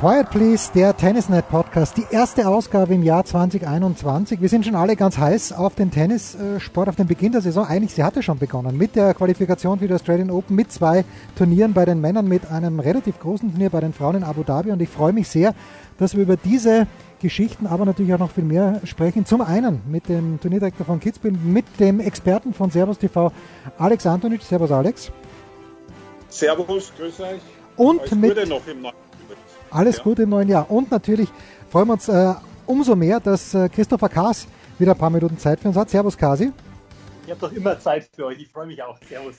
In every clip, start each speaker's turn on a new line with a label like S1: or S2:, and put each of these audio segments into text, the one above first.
S1: Quiet Please, der Tennisnet Podcast, die erste Ausgabe im Jahr 2021. Wir sind schon alle ganz heiß auf den Tennissport, auf den Beginn der Saison. Eigentlich, sie hatte schon begonnen mit der Qualifikation für die Australian Open, mit zwei Turnieren bei den Männern, mit einem relativ großen Turnier bei den Frauen in Abu Dhabi. Und ich freue mich sehr, dass wir über diese Geschichten, aber natürlich auch noch viel mehr sprechen. Zum einen mit dem Turnierdirektor von Kitzbühel, mit dem Experten von Servus TV, Alex Antonic. Servus, Alex.
S2: Servus, grüß euch.
S1: Und
S2: Alles
S1: mit
S2: Gute noch im neuen
S1: alles
S2: Ja.
S1: Gute im neuen Jahr. Und natürlich freuen wir uns äh, umso mehr, dass äh, Christopher Kaas wieder ein paar Minuten Zeit für uns hat. Servus, Kasi.
S3: Ich habe doch immer Zeit für euch. Ich freue mich auch. Servus.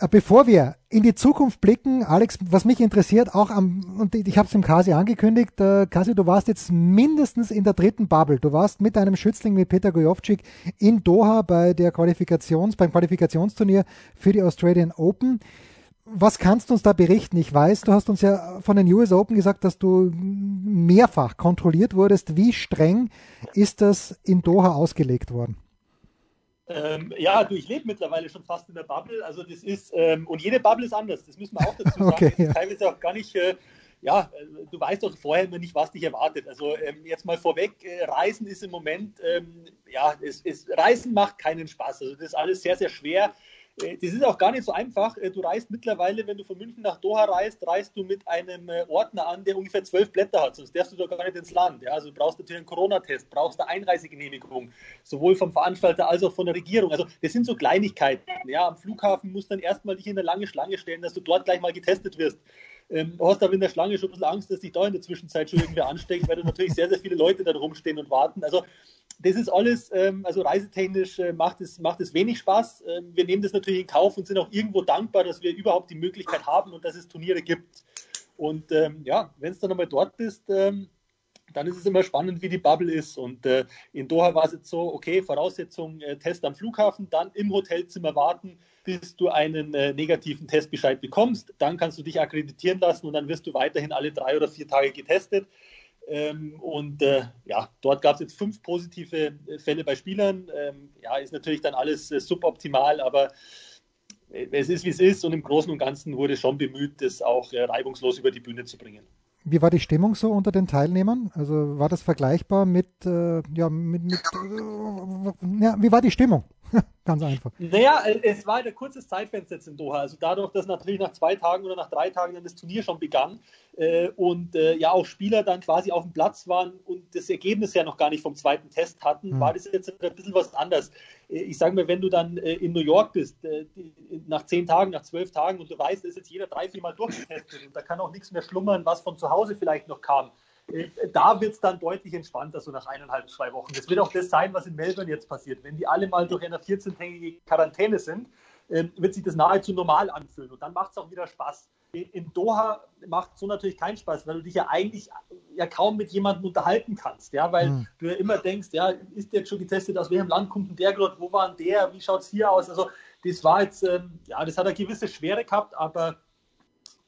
S1: Äh, Bevor wir in die Zukunft blicken, Alex, was mich interessiert, auch am, und ich habe es dem Kasi angekündigt, äh, Kasi, du warst jetzt mindestens in der dritten Bubble. Du warst mit einem Schützling, mit Peter Gojovcik in Doha bei der Qualifikations, beim Qualifikationsturnier für die Australian Open. Was kannst du uns da berichten? Ich weiß, du hast uns ja von den US Open gesagt, dass du mehrfach kontrolliert wurdest. Wie streng ist das in Doha ausgelegt worden?
S3: Ähm, ja, du, ich lebe mittlerweile schon fast in der Bubble. Also das ist, ähm, und jede Bubble ist anders. Das müssen wir auch dazu sagen.
S1: Okay, ja.
S3: Teilweise auch gar nicht, äh, ja, du weißt doch vorher immer nicht, was dich erwartet. Also ähm, jetzt mal vorweg, äh, Reisen ist im Moment, ähm, ja, es, es, Reisen macht keinen Spaß. Also das ist alles sehr, sehr schwer. Äh, Das ist auch gar nicht so einfach. Äh, Du reist mittlerweile, wenn du von München nach Doha reist, reist du mit einem äh, Ordner an, der ungefähr zwölf Blätter hat. Sonst darfst du doch gar nicht ins Land. Also du brauchst natürlich einen Corona-Test, brauchst eine Einreisegenehmigung, sowohl vom Veranstalter als auch von der Regierung. Also das sind so Kleinigkeiten. Ja? Am Flughafen musst du dann erstmal dich in eine lange Schlange stellen, dass du dort gleich mal getestet wirst. Ähm, hast aber in der Schlange schon ein bisschen Angst, dass dich da in der Zwischenzeit schon irgendwer ansteckt, weil da natürlich sehr, sehr viele Leute da rumstehen und warten. Also das ist alles, ähm, also reisetechnisch äh, macht, es, macht es wenig Spaß. Ähm, wir nehmen das natürlich in Kauf und sind auch irgendwo dankbar, dass wir überhaupt die Möglichkeit haben und dass es Turniere gibt. Und ähm, ja, wenn es dann einmal dort bist, ähm, dann ist es immer spannend, wie die Bubble ist. Und äh, in Doha war es jetzt so, okay, Voraussetzung, äh, Test am Flughafen, dann im Hotelzimmer warten, bis du einen äh, negativen Testbescheid bekommst. Dann kannst du dich akkreditieren lassen und dann wirst du weiterhin alle drei oder vier Tage getestet. Ähm, und äh, ja, dort gab es jetzt fünf positive äh, Fälle bei Spielern. Ähm, ja, ist natürlich dann alles äh, suboptimal, aber äh, es ist wie es ist und im Großen und Ganzen wurde schon bemüht, das auch äh, reibungslos über die Bühne zu bringen.
S1: Wie war die Stimmung so unter den Teilnehmern? Also war das vergleichbar mit, ja, mit, mit ja, wie war die Stimmung? Ganz einfach.
S3: Naja, es war ein kurzes Zeitfenster jetzt in Doha. Also dadurch, dass natürlich nach zwei Tagen oder nach drei Tagen dann das Turnier schon begann äh, und äh, ja auch Spieler dann quasi auf dem Platz waren und das Ergebnis ja noch gar nicht vom zweiten Test hatten,
S1: Mhm.
S3: war das jetzt ein bisschen was anderes. Äh, ich sage mal, wenn du dann äh, in New York bist, äh, nach zehn Tagen, nach zwölf Tagen und du weißt, es ist jetzt jeder drei, vier Mal durchgetestet und da kann auch nichts mehr schlummern, was von zu Hause vielleicht noch kam. Da wird es dann deutlich entspannter, so nach eineinhalb, zwei Wochen. Das wird auch das sein, was in Melbourne jetzt passiert. Wenn die alle mal durch eine 14-tägige Quarantäne sind, ähm, wird sich das nahezu normal anfühlen. Und dann macht es auch wieder Spaß. In in Doha macht so natürlich keinen Spaß, weil du dich ja eigentlich ja kaum mit jemandem unterhalten kannst, ja, weil
S1: Mhm.
S3: du ja immer denkst, ja, ist der jetzt schon getestet, aus welchem Land kommt denn der gerade, wo war denn der, wie schaut es hier aus? Also das war jetzt, ähm, ja, das hat eine gewisse Schwere gehabt, aber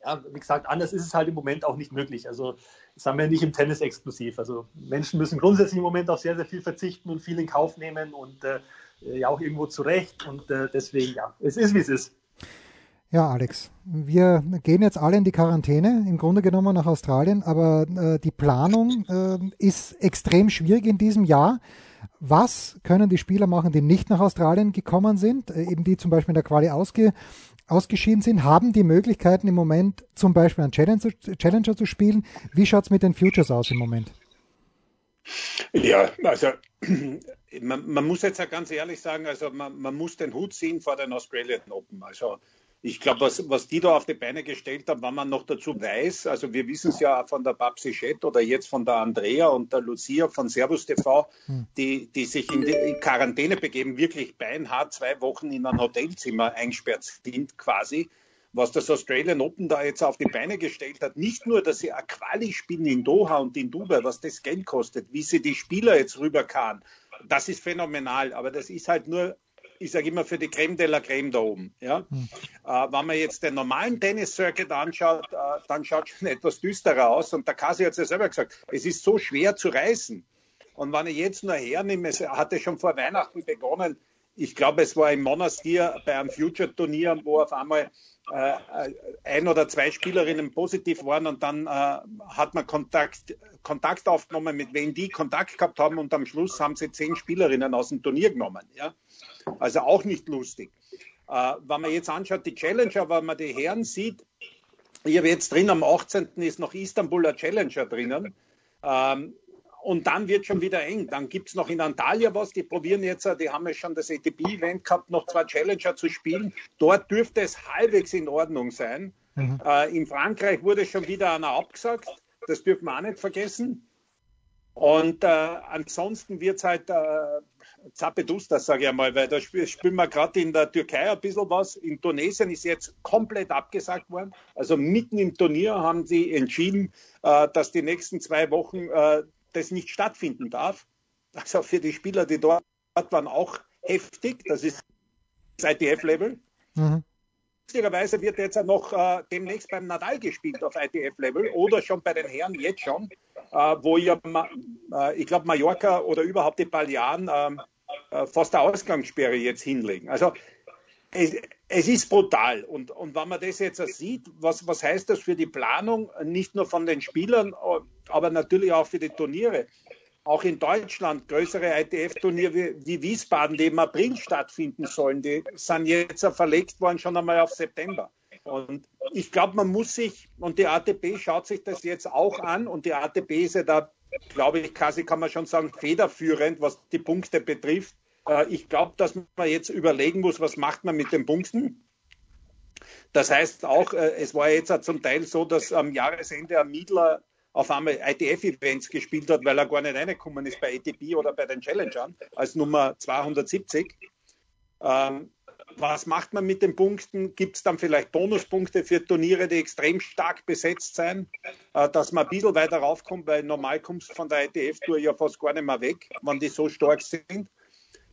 S3: ja, wie gesagt, anders ist es halt im Moment auch nicht möglich. Also das haben wir nicht im Tennis exklusiv. Also Menschen müssen grundsätzlich im Moment auf sehr, sehr viel verzichten und viel in Kauf nehmen und äh, ja auch irgendwo zurecht. Und äh, deswegen, ja, es ist, wie es ist.
S1: Ja, Alex, wir gehen jetzt alle in die Quarantäne, im Grunde genommen nach Australien, aber äh, die Planung äh, ist extrem schwierig in diesem Jahr. Was können die Spieler machen, die nicht nach Australien gekommen sind, äh, eben die zum Beispiel in der Quali ausge, ausgeschieden sind, haben die Möglichkeiten im Moment zum Beispiel einen Challenger, Challenger zu spielen. Wie schaut es mit den Futures aus im Moment?
S2: Ja, also man, man muss jetzt ja ganz ehrlich sagen, also man, man muss den Hut ziehen vor den Australian Open. Also Ich glaube, was, was die da auf die Beine gestellt haben, wenn man noch dazu weiß, also wir wissen es ja von der Babsi Schett oder jetzt von der Andrea und der Lucia von Servus TV, hm. die, die sich in die Quarantäne begeben, wirklich beinhart zwei Wochen in ein Hotelzimmer eingesperrt sind quasi was das Australian Open da jetzt auf die Beine gestellt hat. Nicht nur, dass sie eine Quali spielen in Doha und in Dubai, was das Geld kostet, wie sie die Spieler jetzt rüberkamen, das ist phänomenal. Aber das ist halt nur ich sage immer, für die Creme de la Creme da oben. Ja? Hm. Äh, wenn man jetzt den normalen Tennis-Circuit anschaut, äh, dann schaut schon etwas düsterer aus. Und der Kasi hat es ja selber gesagt, es ist so schwer zu reißen. Und wenn ich jetzt nur hernehme, es hatte schon vor Weihnachten begonnen, ich glaube, es war im Monastir bei einem Future-Turnier, wo auf einmal äh, ein oder zwei Spielerinnen positiv waren und dann äh, hat man Kontakt, Kontakt aufgenommen, mit wem die Kontakt gehabt haben und am Schluss haben sie zehn Spielerinnen aus dem Turnier genommen. Ja? Also auch nicht lustig. Äh, wenn man jetzt anschaut, die Challenger, wenn man die Herren sieht, ich habe jetzt drin, am 18. ist noch Istanbuler Challenger drinnen. Ähm, und dann wird schon wieder eng. Dann gibt es noch in Antalya was, die probieren jetzt, die haben ja schon das ATP-Event gehabt, noch zwei Challenger zu spielen. Dort dürfte es halbwegs in Ordnung sein. Mhm. Äh, in Frankreich wurde schon wieder einer abgesagt. Das dürfen wir auch nicht vergessen. Und äh, ansonsten wird es halt äh, Zappeduster, sage ich einmal, weil da spielen spiel wir gerade in der Türkei ein bisschen was. In Tunesien ist jetzt komplett abgesagt worden. Also mitten im Turnier haben sie entschieden, äh, dass die nächsten zwei Wochen äh, das nicht stattfinden darf. Also für die Spieler, die dort waren, auch heftig. Das ist das ITF-Level. Mhm. Lustigerweise wird jetzt noch äh, demnächst beim Nadal gespielt auf ITF-Level oder schon bei den Herren jetzt schon, äh, wo ja, äh, ich glaube, Mallorca oder überhaupt die Balearen ähm, äh, fast eine Ausgangssperre jetzt hinlegen. Also es, es, ist brutal. Und, und wenn man das jetzt sieht, was, was heißt das für die Planung, nicht nur von den Spielern, aber natürlich auch für die Turniere? Auch in Deutschland größere ITF-Turniere wie, wie, Wiesbaden, die im April stattfinden sollen, die sind jetzt verlegt worden schon einmal auf September. Und ich glaube, man muss sich, und die ATP schaut sich das jetzt auch an, und die ATP ist ja da, glaube ich, quasi kann man schon sagen, federführend, was die Punkte betrifft. Äh, ich glaube, dass man jetzt überlegen muss, was macht man mit den Punkten. Das heißt auch, äh, es war jetzt zum Teil so, dass am Jahresende ein Miedler auf einmal ITF-Events gespielt hat, weil er gar nicht reingekommen ist bei ATP oder bei den Challengern als Nummer 270. Ähm, was macht man mit den Punkten? Gibt es dann vielleicht Bonuspunkte für Turniere, die extrem stark besetzt sein, äh, dass man ein bisschen weiter raufkommt, weil normal kommst du von der ITF-Tour ja fast gar nicht mehr weg, wenn die so stark sind.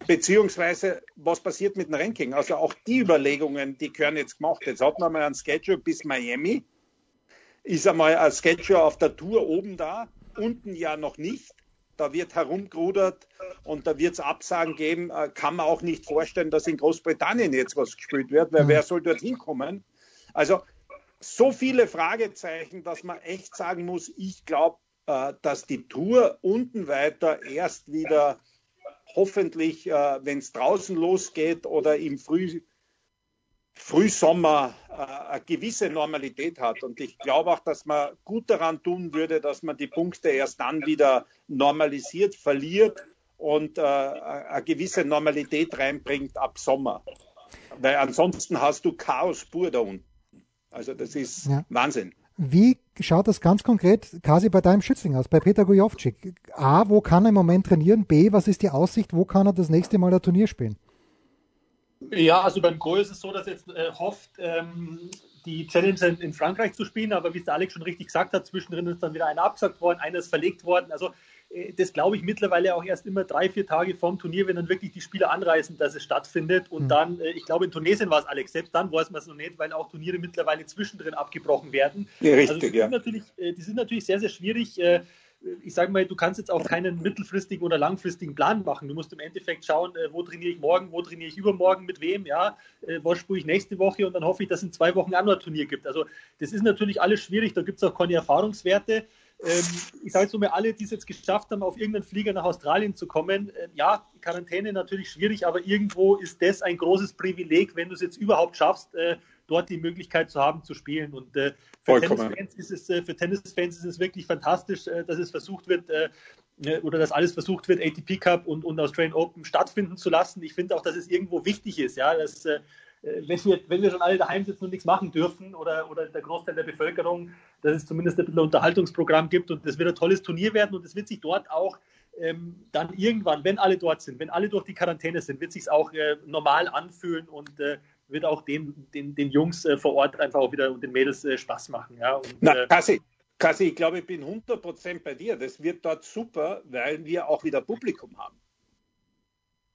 S2: Beziehungsweise, was passiert mit dem Ranking? Also auch die Überlegungen, die gehören jetzt gemacht. Jetzt hat man mal ein Schedule bis Miami. Ist einmal ein Schedule auf der Tour oben da, unten ja noch nicht. Da wird herumgerudert und da wird es Absagen geben. Äh, kann man auch nicht vorstellen, dass in Großbritannien jetzt was gespielt wird, weil mhm. wer soll dorthin kommen? Also so viele Fragezeichen, dass man echt sagen muss, ich glaube, äh, dass die Tour unten weiter erst wieder hoffentlich, äh, wenn es draußen losgeht oder im Früh, Frühsommer äh, eine gewisse Normalität hat. Und ich glaube auch, dass man gut daran tun würde, dass man die Punkte erst dann wieder normalisiert, verliert und äh, eine gewisse Normalität reinbringt ab Sommer. Weil ansonsten hast du Chaos pur da unten. Also das ist ja. Wahnsinn.
S1: Wie schaut das ganz konkret quasi bei deinem Schützling aus, bei Peter Gujovcik? A, wo kann er im Moment trainieren? B, was ist die Aussicht, wo kann er das nächste Mal ein Turnier spielen?
S3: Ja, also beim Go ist es so, dass er jetzt äh, hofft, ähm, die Challenge in Frankreich zu spielen, aber wie es Alex schon richtig gesagt hat, zwischendrin ist dann wieder einer abgesagt worden, einer ist verlegt worden. Also äh, das glaube ich mittlerweile auch erst immer drei, vier Tage vorm Turnier, wenn dann wirklich die Spieler anreisen, dass es stattfindet. Und mhm. dann, äh, ich glaube, in Tunesien war es Alex, selbst dann weiß man es noch nicht, weil auch Turniere mittlerweile zwischendrin abgebrochen werden.
S2: Ja, richtig, also
S3: die,
S2: ja.
S3: Sind natürlich, äh, die sind natürlich sehr, sehr schwierig ich sage mal, du kannst jetzt auch keinen mittelfristigen oder langfristigen Plan machen. Du musst im Endeffekt schauen, wo trainiere ich morgen, wo trainiere ich übermorgen, mit wem, ja, was spüre ich nächste Woche und dann hoffe ich, dass es in zwei Wochen ein anderes Turnier gibt. Also das ist natürlich alles schwierig, da gibt es auch keine Erfahrungswerte. Ähm, ich sage jetzt nur mal, alle, die es jetzt geschafft haben, auf irgendeinen Flieger nach Australien zu kommen, äh, ja, Quarantäne natürlich schwierig, aber irgendwo ist das ein großes Privileg, wenn du es jetzt überhaupt schaffst, äh, dort die Möglichkeit zu haben, zu spielen. Und äh, für, Tennisfans ist es, äh, für Tennisfans ist es wirklich fantastisch, äh, dass es versucht wird, äh, oder dass alles versucht wird, ATP Cup und, und Australian Open stattfinden zu lassen. Ich finde auch, dass es irgendwo wichtig ist, ja, dass äh, wenn, wir, wenn wir schon alle daheim sitzen und nichts machen dürfen oder, oder der Großteil der Bevölkerung, dass es zumindest ein bisschen Unterhaltungsprogramm gibt und das wird ein tolles Turnier werden und es wird sich dort auch ähm, dann irgendwann, wenn alle dort sind, wenn alle durch die Quarantäne sind, wird sich auch äh, normal anfühlen und äh, wird auch den, den, den Jungs äh, vor Ort einfach auch wieder und den Mädels äh, Spaß machen. Ja? Und,
S2: Na, Kassi, Kassi, ich glaube, ich bin 100% bei dir. Das wird dort super, weil wir auch wieder Publikum haben.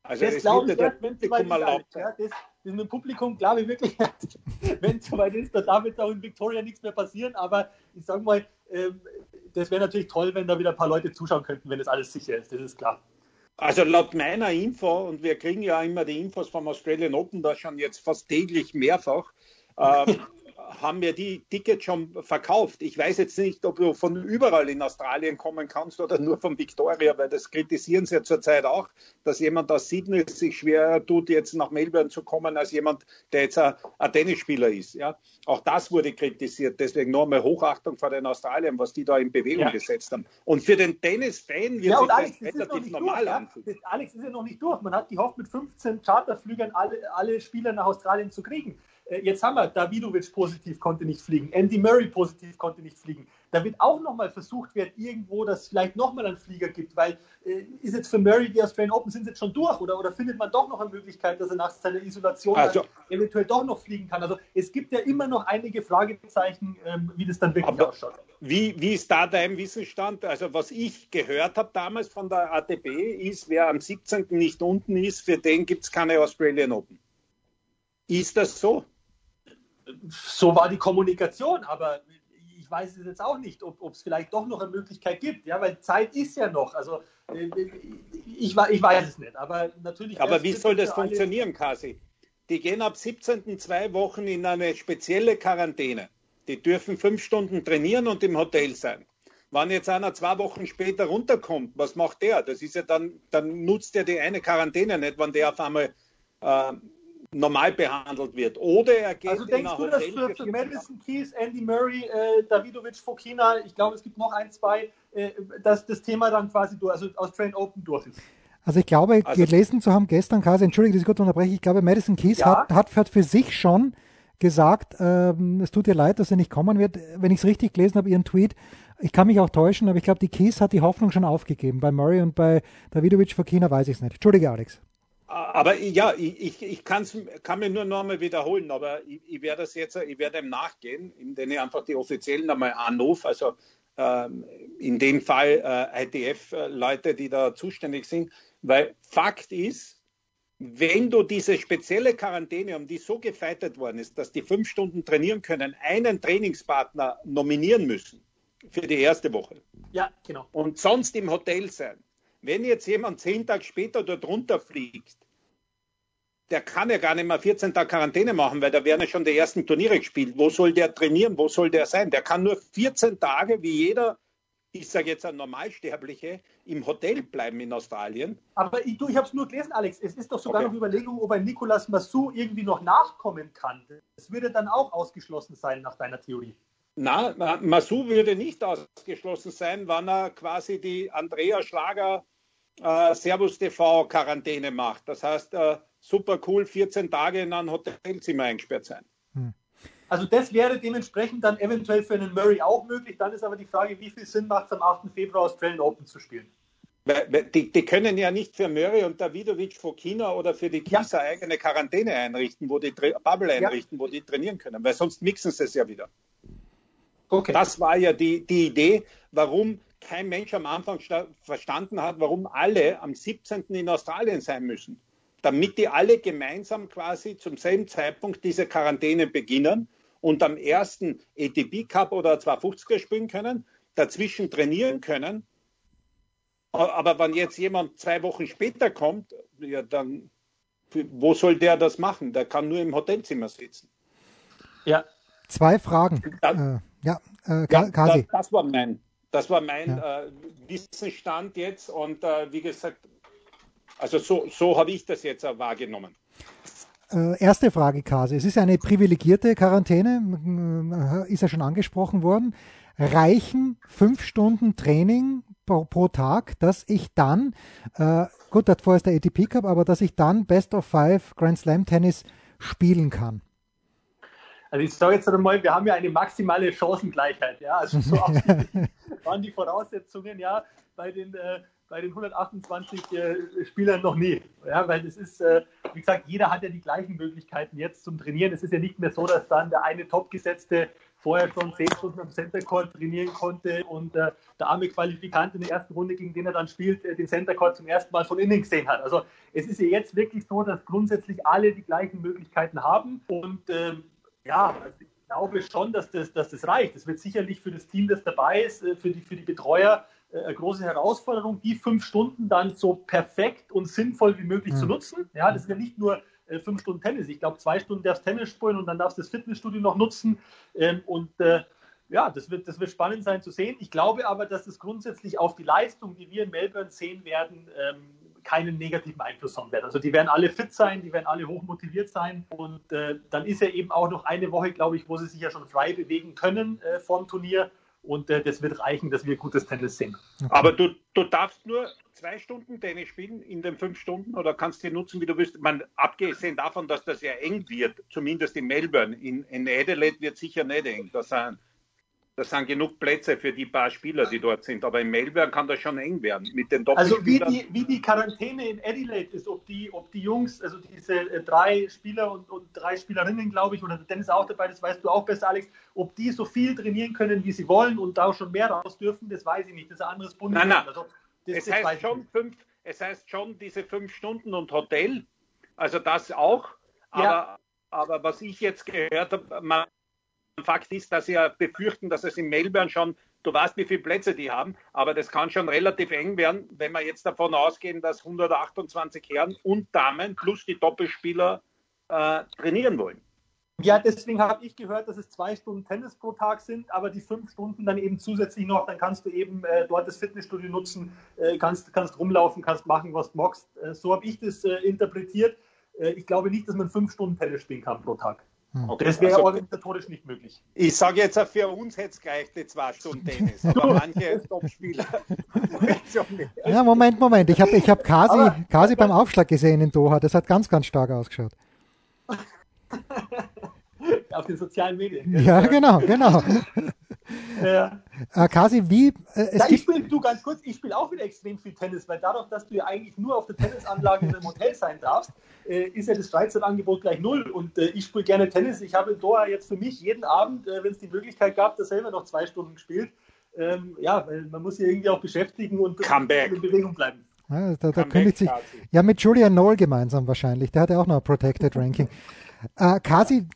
S3: Also das glaube ich erst, wenn es soweit ist. Ja, das, das mit dem Publikum glaube ich wirklich, wenn es soweit ist, da darf jetzt auch in Victoria nichts mehr passieren. Aber ich sage mal, ähm, das wäre natürlich toll, wenn da wieder ein paar Leute zuschauen könnten, wenn das alles sicher ist. Das ist klar.
S2: Also laut meiner Info, und wir kriegen ja immer die Infos vom Australian Open, da schon jetzt fast täglich mehrfach, ähm, haben wir die Tickets schon verkauft. Ich weiß jetzt nicht, ob du von überall in Australien kommen kannst oder nur von Victoria, weil das kritisieren sie ja zurzeit auch, dass jemand aus Sydney sich schwer tut, jetzt nach Melbourne zu kommen, als jemand, der jetzt ein, ein Tennisspieler ist. Ja? Auch das wurde kritisiert. Deswegen nur einmal Hochachtung vor den Australiern, was die da in Bewegung ja. gesetzt haben. Und für den Tennis-Fan wird ja, sich Alex, das relativ normal
S3: anfühlen. Ja? Alex ist ja noch nicht durch. Man hat gehofft, mit 15 Charterflügern alle, alle Spieler nach Australien zu kriegen. Äh, jetzt haben wir Davidovic positiv, konnte nicht fliegen. Andy Murray positiv, konnte nicht fliegen. Da wird auch nochmal versucht werden, irgendwo, dass es vielleicht nochmal einen Flieger gibt, weil äh, ist jetzt für Murray die Australian Open sind jetzt schon durch oder, oder findet man doch noch eine Möglichkeit, dass er nach seiner Isolation also, eventuell doch noch fliegen kann? Also es gibt ja immer noch einige Fragezeichen, ähm, wie das dann wirklich ausschaut.
S2: Wie, wie ist da dein Wissensstand? Also was ich gehört habe damals von der ATB ist, wer am 17. nicht unten ist, für den gibt es keine Australian Open. Ist das so?
S3: So war die Kommunikation, aber ich weiß es jetzt auch nicht, ob es vielleicht doch noch eine Möglichkeit gibt, ja, weil Zeit ist ja noch. Also äh, ich, ich weiß es nicht, aber natürlich.
S2: Aber wie soll das funktionieren, Kasi? Die gehen ab 17. zwei Wochen in eine spezielle Quarantäne. Die dürfen fünf Stunden trainieren und im Hotel sein. Wenn jetzt einer zwei Wochen später runterkommt, was macht der? Das ist ja dann, dann nutzt er die eine Quarantäne nicht, wenn der auf einmal äh, normal behandelt wird. Oder er geht
S3: Also denkst du, dass für, für Madison Keys, Andy Murray, äh, Davidovic, Fokina, ich glaube, es gibt noch ein, zwei, äh, dass das Thema dann quasi durch, also aus Train Open durch ist?
S1: Also ich glaube, also, gelesen zu haben gestern, Kasi, entschuldige, dass ich kurz unterbreche, ich glaube, Madison Keys ja. hat, hat für sich schon gesagt, ähm, es tut ihr leid, dass er nicht kommen wird. Wenn ich es richtig gelesen habe, ihren Tweet, ich kann mich auch täuschen, aber ich glaube, die Keys hat die Hoffnung schon aufgegeben. Bei Murray und bei Davidovic, Fokina weiß ich es nicht. Entschuldige, Alex.
S2: Aber ja, ich, ich kann mir nur noch einmal wiederholen, aber ich, ich werde das jetzt, ich werde ihm nachgehen, indem ich einfach die Offiziellen einmal anrufe, also ähm, in dem Fall äh, ITF-Leute, die da zuständig sind, weil Fakt ist, wenn du diese spezielle Quarantäne, um die so gefeitet worden ist, dass die fünf Stunden trainieren können, einen Trainingspartner nominieren müssen für die erste Woche.
S3: Ja, genau.
S2: Und sonst im Hotel sein. Wenn jetzt jemand zehn Tage später dort runterfliegt, der kann ja gar nicht mehr 14 Tage Quarantäne machen, weil da werden ja schon die ersten Turniere gespielt. Wo soll der trainieren? Wo soll der sein? Der kann nur 14 Tage, wie jeder, ich sage jetzt ein Normalsterbliche, im Hotel bleiben in Australien.
S3: Aber ich, ich habe es nur gelesen, Alex. Es ist doch sogar okay. noch Überlegung, ob ein Nicolas Massou irgendwie noch nachkommen kann. Das würde dann auch ausgeschlossen sein nach deiner Theorie.
S2: Na, Massou würde nicht ausgeschlossen sein, wann er quasi die Andrea Schlager äh, Servus TV Quarantäne macht. Das heißt, äh, super cool, 14 Tage in ein Hotelzimmer eingesperrt sein. Hm.
S3: Also das wäre dementsprechend dann eventuell für einen Murray auch möglich. Dann ist aber die Frage, wie viel Sinn macht es am 8. Februar Australian Open zu spielen?
S2: Die, die, können ja nicht für Murray und Davidovic vor China oder für die Kieser ja. eigene Quarantäne einrichten, wo die Bubble einrichten, ja. wo die trainieren können, weil sonst mixen sie es ja wieder. Okay. Das war ja die, die Idee, warum kein Mensch am Anfang verstanden hat, warum alle am 17. in Australien sein müssen. Damit die alle gemeinsam quasi zum selben Zeitpunkt diese Quarantäne beginnen und am ersten ATP Cup oder 250er spielen können, dazwischen trainieren können. Aber wenn jetzt jemand zwei Wochen später kommt, ja, dann wo soll der das machen? Der kann nur im Hotelzimmer sitzen.
S1: Ja. Zwei Fragen.
S2: Dann, äh, ja, äh, ja das, das, war mein das war mein ja. äh, Wissensstand jetzt und äh, wie gesagt, also so, so habe ich das jetzt wahrgenommen.
S1: Äh, erste Frage, Kasi. Es ist eine privilegierte Quarantäne, äh, ist ja schon angesprochen worden. Reichen fünf Stunden Training pro, pro Tag, dass ich dann, äh, gut, davor ist der ATP Cup, aber dass ich dann Best of Five Grand Slam Tennis spielen kann?
S3: Also ich sage jetzt einmal, wir haben ja eine maximale Chancengleichheit. Ja? Also so waren die Voraussetzungen ja bei den, äh, bei den 128 äh, Spielern noch nie. Ja? Weil es ist, äh, wie gesagt, jeder hat ja die gleichen Möglichkeiten jetzt zum Trainieren. Es ist ja nicht mehr so, dass dann der eine Topgesetzte vorher schon zehn Stunden am Center Court trainieren konnte und äh, der arme Qualifikant in der ersten Runde, gegen den er dann spielt, äh, den Center Court zum ersten Mal von innen gesehen hat. Also es ist ja jetzt wirklich so, dass grundsätzlich alle die gleichen Möglichkeiten haben und ähm, ja, also ich glaube schon, dass das, dass das reicht. Das wird sicherlich für das Team, das dabei ist, äh, für die, für die Betreuer äh, eine große Herausforderung, die fünf Stunden dann so perfekt und sinnvoll wie möglich mhm. zu nutzen. Ja, das ist ja nicht nur äh, fünf Stunden Tennis. Ich glaube, zwei Stunden darfst Tennis spielen und dann darfst du das Fitnessstudio noch nutzen. Ähm, und ja, das wird, das wird spannend sein zu sehen. Ich glaube aber, dass es grundsätzlich auf die Leistung, die wir in Melbourne sehen werden, ähm, keinen negativen Einfluss haben wird. Also die werden alle fit sein, die werden alle hoch motiviert sein und äh, dann ist ja eben auch noch eine Woche, glaube ich, wo sie sich ja schon frei bewegen können äh, vom Turnier und äh, das wird reichen, dass wir gutes Tennis sehen.
S2: Okay. Aber du, du darfst nur zwei Stunden Tennis spielen in den fünf Stunden oder kannst du nutzen, wie du willst. Man, abgesehen davon, dass das ja eng wird, zumindest in Melbourne, in, in Adelaide wird sicher nicht eng. Das sind das sind genug Plätze für die paar Spieler, die dort sind. Aber in Melbourne kann das schon eng werden mit den
S3: Also wie die, wie die Quarantäne in Adelaide ist, ob die, ob die Jungs, also diese äh, drei Spieler und, und drei Spielerinnen, glaube ich, oder Dennis auch dabei, das weißt du auch besser, Alex, ob die so viel trainieren können, wie sie wollen und da auch schon mehr raus dürfen, das weiß ich nicht. Das ist ein anderes
S2: Bundesland. Nein, nein. Also, das, es, das heißt schon fünf, es heißt schon diese fünf Stunden und Hotel, also das auch. Aber, ja. aber was ich jetzt gehört habe, man Fakt ist, dass sie ja befürchten, dass es in Melbourne schon, du weißt, wie viele Plätze die haben, aber das kann schon relativ eng werden, wenn wir jetzt davon ausgehen, dass 128 Herren und Damen plus die Doppelspieler äh, trainieren wollen.
S3: Ja, deswegen habe ich gehört, dass es zwei Stunden Tennis pro Tag sind, aber die fünf Stunden dann eben zusätzlich noch, dann kannst du eben äh, dort das Fitnessstudio nutzen, äh, kannst, kannst rumlaufen, kannst machen, was du magst. Äh, so habe ich das äh, interpretiert. Äh, ich glaube nicht, dass man fünf Stunden Tennis spielen kann pro Tag.
S2: Hm. Okay. Das wäre also, organisatorisch nicht möglich. Ich sage jetzt, für uns hätte es gereicht, die zwei Stunden Tennis, aber manche Top-Spieler.
S1: ja, Moment, Moment. Ich habe ich hab Kasi, Kasi beim Aufschlag gesehen in Doha. Das hat ganz, ganz stark ausgeschaut.
S3: Auf den sozialen Medien.
S1: Ja, genau, genau. Ja. Äh, Kasi, wie.
S3: Äh, ja, ich spiele, du ganz kurz, ich spiele auch wieder extrem viel Tennis, weil dadurch, dass du ja eigentlich nur auf der Tennisanlage in einem Hotel sein darfst, äh, ist ja das Freizeitangebot gleich null. Und äh, ich spiele gerne Tennis. Ich habe in Doha jetzt für mich jeden Abend, äh, wenn es die Möglichkeit gab, das selber noch zwei Stunden gespielt. Ähm, ja, weil man muss sich irgendwie auch beschäftigen und
S2: in
S3: Bewegung bleiben.
S1: Ja, da, da kündigt sich, ja, mit Julian Noel gemeinsam wahrscheinlich. Der hat ja auch noch ein Protected Ranking. Äh, Kasi,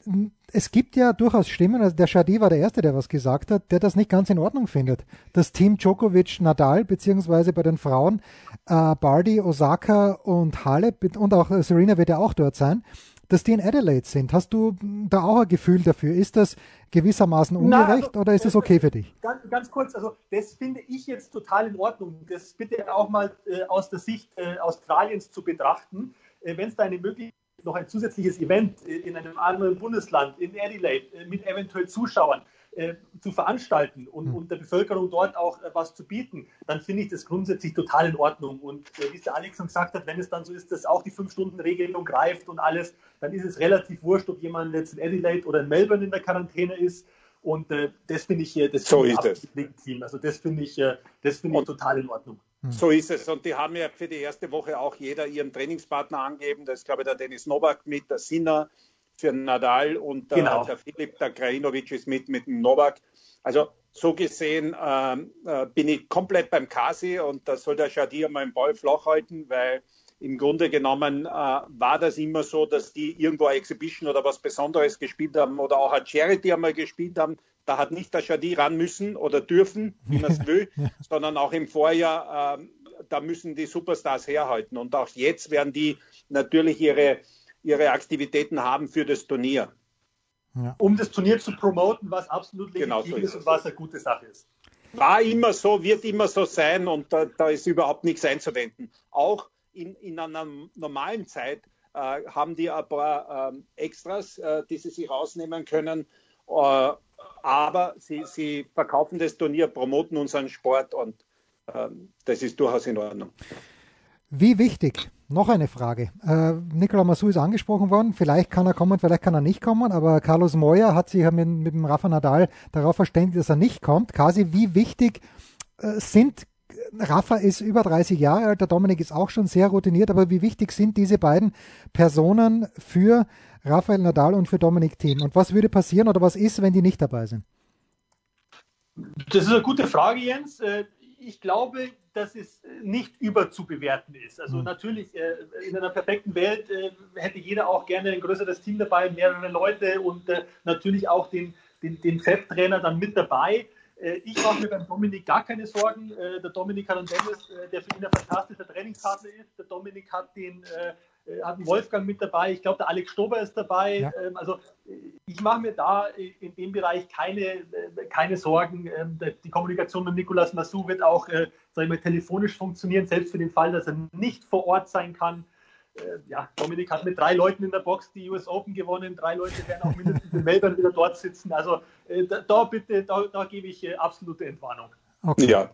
S1: es gibt ja durchaus Stimmen, also der Shadi war der Erste, der was gesagt hat, der das nicht ganz in Ordnung findet. Das Team Djokovic-Nadal, beziehungsweise bei den Frauen äh, Bardi, Osaka und Halep und auch äh, Serena wird ja auch dort sein, dass die in Adelaide sind. Hast du da auch ein Gefühl dafür? Ist das gewissermaßen ungerecht also, oder ist das okay für dich?
S3: Ganz, ganz, kurz, also das finde ich jetzt total in Ordnung. Das bitte auch mal äh, aus der Sicht äh, Australiens zu betrachten. Äh, Wenn es da eine Möglichkeit noch ein zusätzliches Event in einem anderen Bundesland, in Adelaide, äh, mit eventuell Zuschauern äh, zu veranstalten und, mhm. und, der Bevölkerung dort auch äh, was zu bieten, dann finde ich das grundsätzlich total in Ordnung. Und äh, wie es der Alex schon gesagt hat, wenn es dann so ist, dass auch die Fünf-Stunden-Regelung greift und alles, dann ist es relativ wurscht, ob jemand jetzt in Adelaide oder in Melbourne in der Quarantäne ist. Und äh, das finde ich, das
S2: so find ich
S3: legitim. Also das finde ich, das finde ich total in Ordnung.
S2: Hm. So ist es. Und die haben ja für die erste Woche auch jeder ihren Trainingspartner angegeben. Das ist, glaube ich, der Dennis Novak mit, der Sinner für Nadal und der, genau. der Philipp, der Krajinovic ist mit, mit dem Novak. Also so gesehen ähm, äh, bin ich komplett beim Kasi und da soll der Shadir mal den Ball flach halten, weil im Grunde genommen äh, war das immer so, dass die irgendwo eine Exhibition oder was Besonderes gespielt haben oder auch eine Charity einmal gespielt haben. Da hat nicht der Shadi ran müssen oder dürfen, wie man es will, sondern auch im Vorjahr, äh, da müssen die Superstars herhalten. Und auch jetzt werden die natürlich ihre, ihre Aktivitäten haben für das Turnier.
S3: Ja. Um das Turnier zu promoten, was absolut legitim genau so ist, ist und was eine gute Sache ist.
S2: War immer so, wird immer so sein und da, da ist überhaupt nichts einzuwenden. Auch in, in einer normalen Zeit äh, haben die ein paar äh, Extras, äh, die sie sich rausnehmen können. Aber sie, sie verkaufen das Turnier, promoten unseren Sport und ähm, das ist durchaus in Ordnung.
S1: Wie wichtig Noch eine Frage. Äh, Nicolas Massou ist angesprochen worden. Vielleicht kann er kommen, vielleicht kann er nicht kommen. Aber Carlos Moya hat sich mit, mit dem Rafa Nadal darauf verständigt, dass er nicht kommt. Quasi, wie wichtig äh, sind Rafa ist über 30 Jahre alt, der Dominik ist auch schon sehr routiniert, aber wie wichtig sind diese beiden Personen für Rafael Nadal und für Dominik Thiem? Und was würde passieren oder was ist, wenn die nicht dabei sind?
S3: Das ist eine gute Frage, Jens. Äh, ich glaube, dass es nicht überzubewerten ist. Also mhm. natürlich, äh, in einer perfekten Welt äh, hätte jeder auch gerne ein größeres Team dabei, mehrere Leute und natürlich auch den, den, den Cheftrainer dann mit dabei. Ich mache mir beim Dominik gar keine Sorgen. Der Dominik hat einen Dennis, der für ihn ein fantastischer Trainingspartner ist. Der Dominik hat den äh, hat einen Wolfgang mit dabei, ich glaube, der Alex Stober ist dabei. Ja. Ähm, also ich mache mir da in dem Bereich keine, äh, keine Sorgen. Ähm, die Kommunikation mit Nicolas Massou wird auch äh, sag ich mal, telefonisch funktionieren, selbst für den Fall, dass er nicht vor Ort sein kann. Äh, ja, Dominik hat mit drei Leuten in der Box die US Open gewonnen. Drei Leute werden auch mindestens in Melbourne wieder dort sitzen. Also äh, da, da, bitte, da, da gebe ich äh, absolute Entwarnung.
S2: Okay. Ja.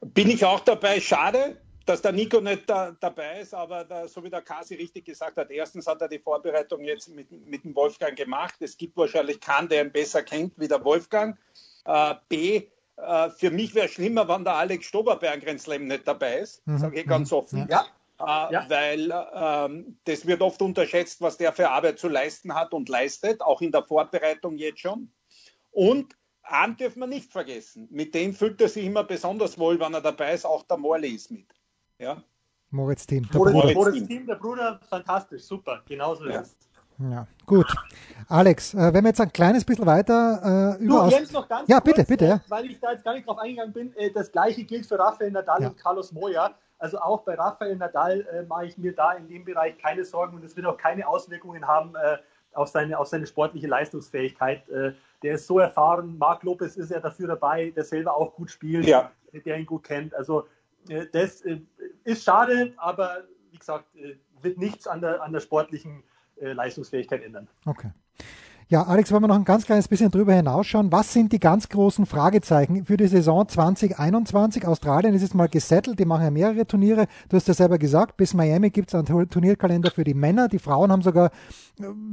S2: Bin ich auch dabei. Schade, dass der Nico nicht da, dabei ist, aber da, so wie der Kasi richtig gesagt hat, erstens hat er die Vorbereitung jetzt mit, mit dem Wolfgang gemacht. Es gibt wahrscheinlich keinen, der ihn besser kennt wie der Wolfgang. Äh, B, äh, für mich wäre es schlimmer, wenn der Alex Stober bei einem Grand Slam nicht dabei ist, mhm. sage ich ganz mhm. offen. Ja. Äh, ja. Weil ähm, das wird oft unterschätzt, was der für Arbeit zu leisten hat und leistet, auch in der Vorbereitung jetzt schon. Und einen dürfen wir nicht vergessen. Mit dem fühlt er sich immer besonders wohl, wenn er dabei ist. Auch der Morley ist mit. Ja.
S1: Moritz Team.
S3: Der Moritz, Bruder. Moritz Team, der Bruder, fantastisch, super, genauso ja. ist
S1: ja, gut. Alex, äh, wenn wir jetzt ein kleines bisschen weiter äh,
S3: über. Du, Jens, noch ganz
S1: ja, kurz, bitte, bitte. Äh,
S3: weil ich da jetzt gar nicht drauf eingegangen bin, äh, das gleiche gilt für Rafael Nadal ja. und Carlos Moya. Also auch bei Rafael Nadal äh, mache ich mir da in dem Bereich keine Sorgen und es wird auch keine Auswirkungen haben äh, auf, seine, auf seine sportliche Leistungsfähigkeit. der ist so erfahren. Marc Lopez ist ja dafür dabei, der selber auch gut spielt, ja. der ihn gut kennt. Also äh, das äh, ist schade, aber wie gesagt, äh, wird nichts an der, an der sportlichen Leistungsfähigkeit ändern.
S1: Okay. Ja, Alex, wollen wir noch ein ganz kleines bisschen drüber hinausschauen. Was sind die ganz großen Fragezeichen für die Saison 2021? Australien ist jetzt mal gesettelt, die machen ja mehrere Turniere. Du hast ja selber gesagt, bis Miami gibt es einen Turnierkalender für die Männer. Die Frauen haben sogar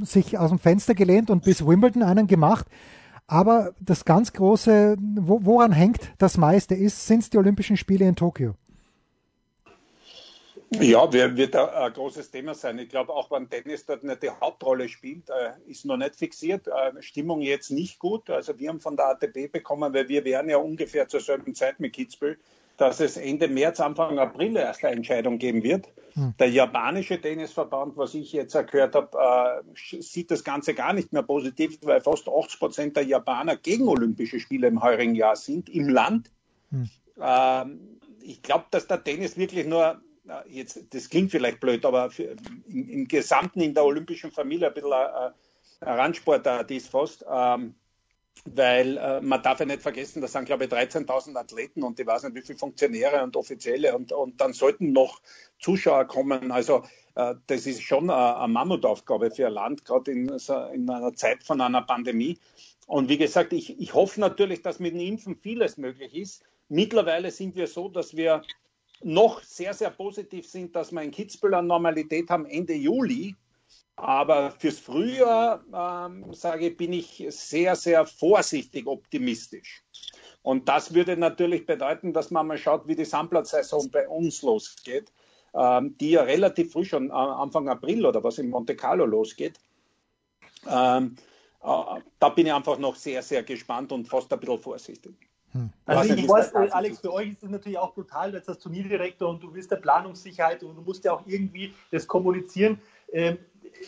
S1: sich aus dem Fenster gelehnt und bis Wimbledon einen gemacht. Aber das ganz große, woran hängt das meiste ist, sind es die Olympischen Spiele in Tokio.
S2: Ja, wird ein großes Thema sein. Ich glaube, auch wenn Tennis dort nicht die Hauptrolle spielt, äh, ist noch nicht fixiert. Äh, Stimmung jetzt nicht gut. Also wir haben von der ATP bekommen, weil wir wären ja ungefähr zur selben Zeit mit Kitzbühel, dass es Ende März, Anfang April erst eine Entscheidung geben wird. Hm. Der japanische Tennisverband, was ich jetzt gehört habe, äh, sieht das Ganze gar nicht mehr positiv, weil fast 80 Prozent der Japaner gegen Olympische Spiele im heurigen Jahr sind im Land. Hm. Ähm, ich glaube, dass der Tennis wirklich nur, jetzt, das klingt vielleicht blöd, aber für, im, im, Gesamten in der olympischen Familie ein bisschen ein, ein Randsportart ist fast. Ähm, weil äh, man darf ja nicht vergessen, das sind glaube ich 13.000 Athleten und ich weiß nicht wie viele Funktionäre und Offizielle und, und dann sollten noch Zuschauer kommen. Also äh, das ist schon eine Mammutaufgabe für ein Land, gerade in, in, einer Zeit von einer Pandemie. Und wie gesagt, ich, ich hoffe natürlich, dass mit dem Impfen vieles möglich ist. Mittlerweile sind wir so, dass wir noch sehr, sehr positiv sind, dass wir in Kitzbühel eine Normalität haben Ende Juli aber fürs Frühjahr, ähm, sage ich, bin ich sehr, sehr vorsichtig optimistisch. Und das würde natürlich bedeuten, dass man mal schaut, wie die Sandplatzsaison bei uns losgeht, ähm, die ja relativ früh schon äh, Anfang April oder was in Monte Carlo losgeht. Ähm, äh, da bin ich einfach noch sehr, sehr gespannt und fast ein bisschen vorsichtig.
S3: Hm. Also ich, weiß, äh, Alex, für euch ist das natürlich auch brutal, als Turnierdirektor und du willst der Planungssicherheit und du musst ja auch irgendwie das kommunizieren. Ähm,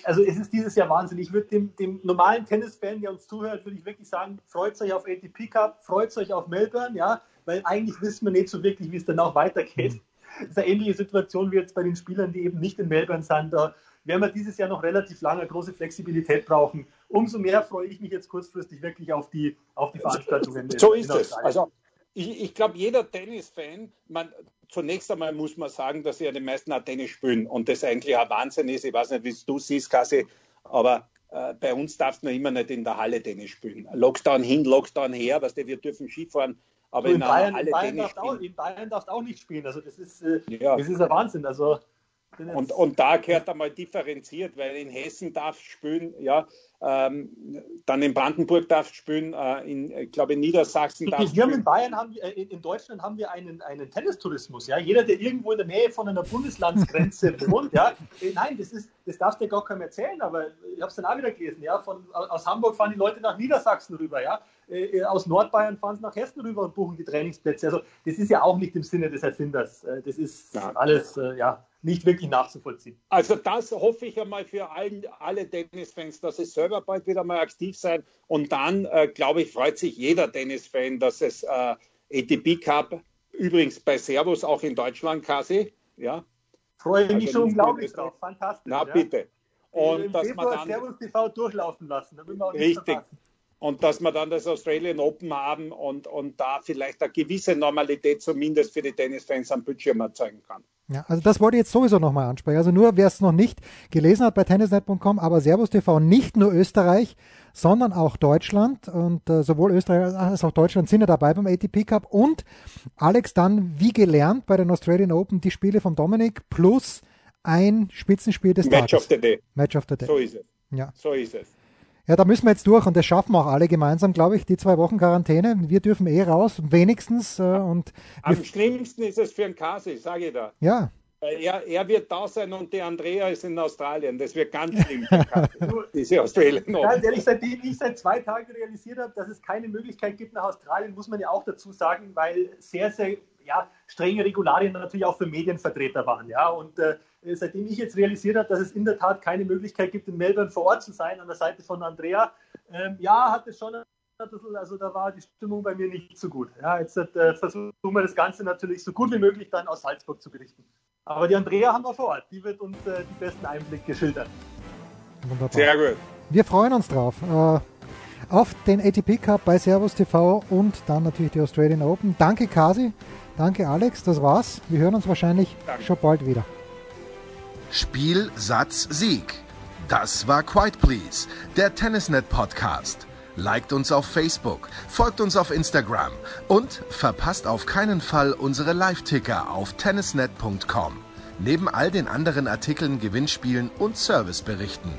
S3: also es ist dieses Jahr Wahnsinn. Ich würde dem, dem normalen Tennisfan, der uns zuhört, würde ich wirklich sagen, freut euch auf ATP Cup, freut euch auf Melbourne, ja, weil eigentlich wissen wir nicht so wirklich, wie es dann auch weitergeht. Das ist eine ähnliche Situation wie jetzt bei den Spielern, die eben nicht in Melbourne sind. Da werden wir dieses Jahr noch relativ lange große Flexibilität brauchen. Umso mehr freue ich mich jetzt kurzfristig wirklich auf die, auf die Veranstaltungen.
S2: So ist es. Also ich, ich glaube, jeder Tennisfan, man, zunächst einmal muss man sagen, dass ja die meisten auch Tennis spielen und das eigentlich ein Wahnsinn ist. Ich weiß nicht, wie du siehst, Kasi, aber äh, bei uns darfst du immer nicht in der Halle Tennis spielen. Lockdown hin, Lockdown her, was wir dürfen Skifahren, aber
S3: in, in, Bayern, Halle in, Bayern Tennis auch, in Bayern darfst du auch nicht spielen. Also das ist, äh, ja. das ist ein Wahnsinn. Also
S2: Und, und da gehört einmal differenziert, weil in Hessen darf spielen, ja, ähm, dann in Brandenburg darf spielen, äh, in, ich glaube in Niedersachsen darf
S3: Wir haben in Bayern, haben, äh, in Deutschland haben wir einen, einen Tennistourismus. Ja? Jeder, der irgendwo in der Nähe von einer Bundeslandsgrenze wohnt, ja, äh, nein, das, ist, das darfst du gar keinem erzählen, aber ich habe es dann auch wieder gelesen. Ja? Von, aus Hamburg fahren die Leute nach Niedersachsen rüber, ja? Äh, aus Nordbayern fahren sie nach Hessen rüber und buchen die Trainingsplätze. Also das ist ja auch nicht im Sinne des Erfinders. Das ist ja. alles, ja nicht wirklich nachzuvollziehen.
S2: Also das hoffe ich einmal für allen, alle Tennisfans, dass es selber bald wieder mal aktiv sein. Und dann, äh, glaube ich, freut sich jeder Tennisfan, dass es äh, ATP Cup, übrigens bei Servus auch in Deutschland, Kasi, ja.
S3: Freue mich also schon unglaublich drauf, fantastisch.
S2: Na ja. bitte.
S3: Und Im dass Februar man dann Servus TV durchlaufen lassen, da will man auch nicht
S2: Richtig. Verpassen und dass wir dann das Australian Open haben und, und da vielleicht eine gewisse Normalität zumindest für die Tennisfans am Bildschirm erzeugen kann.
S1: Ja, also das wollte ich jetzt sowieso nochmal ansprechen. Also nur wer es noch nicht gelesen hat bei tennisnet.com, aber Servus TV nicht nur Österreich, sondern auch Deutschland und äh, sowohl Österreich als auch Deutschland sind ja dabei beim ATP Cup und Alex dann wie gelernt bei den Australian Open die Spiele von Dominik plus ein Spitzenspiel des
S2: Match
S1: Tages.
S2: of the Day.
S1: Match of the Day.
S2: So ist es.
S1: Ja.
S2: So ist es.
S1: Ja, da müssen wir jetzt durch und das schaffen auch alle gemeinsam, glaube ich, die zwei Wochen Quarantäne. Wir dürfen eh raus, wenigstens. Äh, und
S2: Am schlimmsten ist es für einen Kasi, sage ich da.
S1: Ja.
S2: Er, er, wird da sein und die Andrea ist in Australien. Das wird ganz schlimm. diese Australien.
S3: Ganz ehrlich, seitdem ich seit zwei Tagen realisiert habe, dass es keine Möglichkeit gibt nach Australien, muss man ja auch dazu sagen, weil sehr, sehr ja, strenge Regularien natürlich auch für Medienvertreter waren. Ja? Und äh, seitdem ich jetzt realisiert habe, dass es in der Tat keine Möglichkeit gibt, in Melbourne vor Ort zu sein, an der Seite von Andrea, ähm, ja, hat es schon ein bisschen, also da war die Stimmung bei mir nicht so gut. Ja, jetzt äh, versuchen wir das Ganze natürlich so gut wie möglich dann aus Salzburg zu berichten. Aber die Andrea haben wir vor Ort, die wird uns äh, die besten Einblicke schildern.
S1: Wunderbar.
S2: Sehr gut.
S1: Wir freuen uns drauf. Äh, auf den ATP Cup bei Servus TV und dann natürlich die Australian Open. Danke Kasi, danke Alex, das war's. Wir hören uns wahrscheinlich danke. schon bald wieder.
S4: Spiel, Satz, Sieg. Das war Quiet Please, der Tennisnet Podcast. Liked uns auf Facebook, folgt uns auf Instagram und verpasst auf keinen Fall unsere Live-Ticker auf tennisnet.com. Neben all den anderen Artikeln, Gewinnspielen und Serviceberichten.